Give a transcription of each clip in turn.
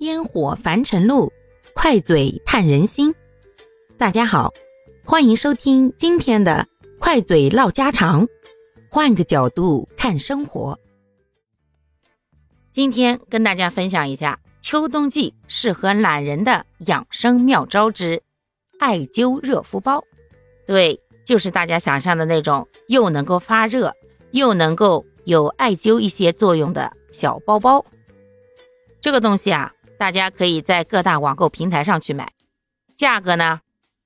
烟火凡尘路，快嘴探人心。大家好，欢迎收听今天的快嘴唠家常，换个角度看生活。今天跟大家分享一下秋冬季适合懒人的养生妙招之艾灸热敷包。对，就是大家想象的那种，又能够发热，又能够有艾灸一些作用的小包包。这个东西啊。大家可以在各大网购平台上去买，价格呢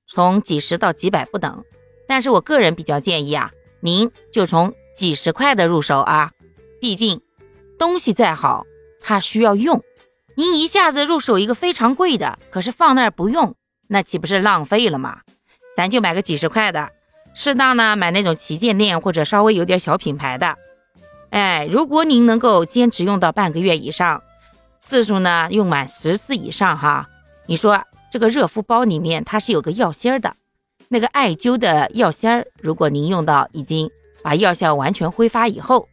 从几十到几百不等。但是我个人比较建议啊，您就从几十块的入手啊，毕竟东西再好，它需要用。您一下子入手一个非常贵的，可是放那儿不用，那岂不是浪费了吗？咱就买个几十块的，适当呢买那种旗舰店或者稍微有点小品牌的。哎，如果您能够坚持用到半个月以上。次数呢，用满十次以上哈。你说这个热敷包里面它是有个药芯儿的，那个艾灸的药芯儿，如果您用到已经把药效完全挥发以后，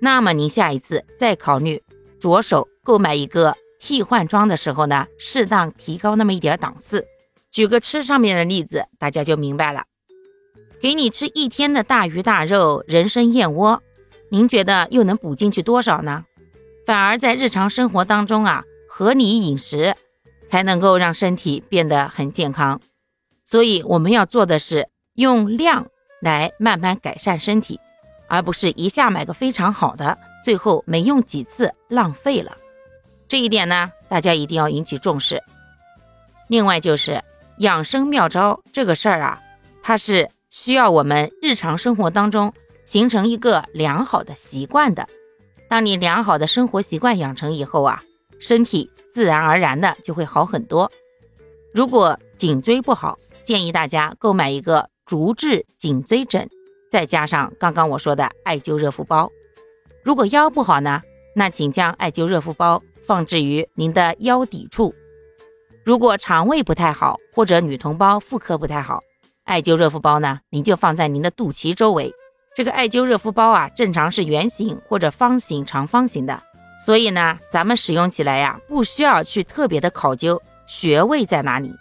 那么您下一次再考虑着手购买一个替换装的时候呢，适当提高那么一点档次。举个吃上面的例子，大家就明白了。给你吃一天的大鱼大肉、人参燕窝，您觉得又能补进去多少呢？反而在日常生活当中啊，合理饮食才能够让身体变得很健康。所以我们要做的是用量来慢慢改善身体，而不是一下买个非常好的，最后没用几次浪费了。这一点呢，大家一定要引起重视。另外就是养生妙招这个事儿啊，它是需要我们日常生活当中形成一个良好的习惯的。当你良好的生活习惯养成以后啊，身体自然而然的就会好很多。如果颈椎不好，建议大家购买一个竹制颈椎枕，再加上刚刚我说的艾灸热敷包。如果腰不好呢，那请将艾灸热敷包放置于您的腰底处。如果肠胃不太好，或者女同胞妇科不太好，艾灸热敷包呢，您就放在您的肚脐周围。这个艾灸热敷包啊，正常是圆形或者方形、长方形的，所以呢，咱们使用起来呀，不需要去特别的考究穴位在哪里，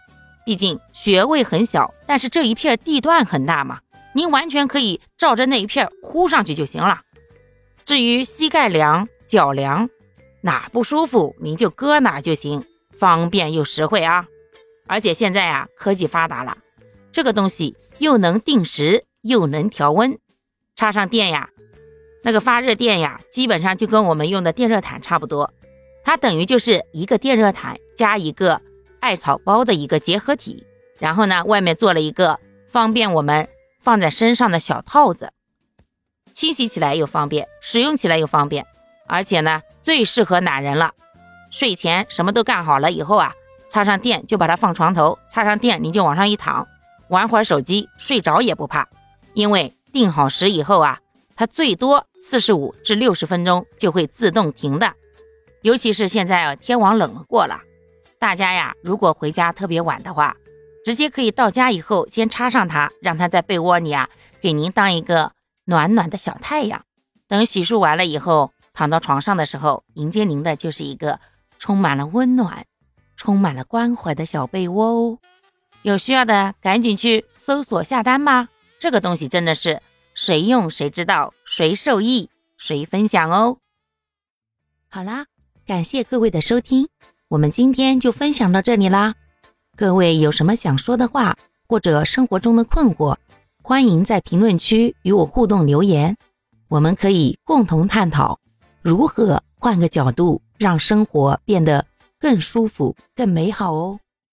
毕竟穴位很小，但是这一片地段很大嘛，您完全可以照着那一片呼上去就行了。至于膝盖凉、脚凉，哪不舒服您就搁哪就行，方便又实惠啊。而且现在啊，科技发达了，这个东西又能定时，又能调温。插上电呀，那个发热垫呀，基本上就跟我们用的电热毯差不多，它等于就是一个电热毯加一个艾草包的一个结合体。然后呢，外面做了一个方便我们放在身上的小套子，清洗起来又方便，使用起来又方便，而且呢，最适合懒人了。睡前什么都干好了以后啊，插上电就把它放床头，插上电你就往上一躺，玩会儿手机，睡着也不怕，因为。定好时以后啊，它最多四十五至六十分钟就会自动停的。尤其是现在啊，天王冷了过了，大家呀，如果回家特别晚的话，直接可以到家以后先插上它，让它在被窝里啊，给您当一个暖暖的小太阳。等洗漱完了以后，躺到床上的时候，迎接您的就是一个充满了温暖、充满了关怀的小被窝哦。有需要的赶紧去搜索下单吧。这个东西真的是谁用谁知道，谁受益谁分享哦。好啦，感谢各位的收听，我们今天就分享到这里啦。各位有什么想说的话，或者生活中的困惑，欢迎在评论区与我互动留言，我们可以共同探讨如何换个角度让生活变得更舒服、更美好哦。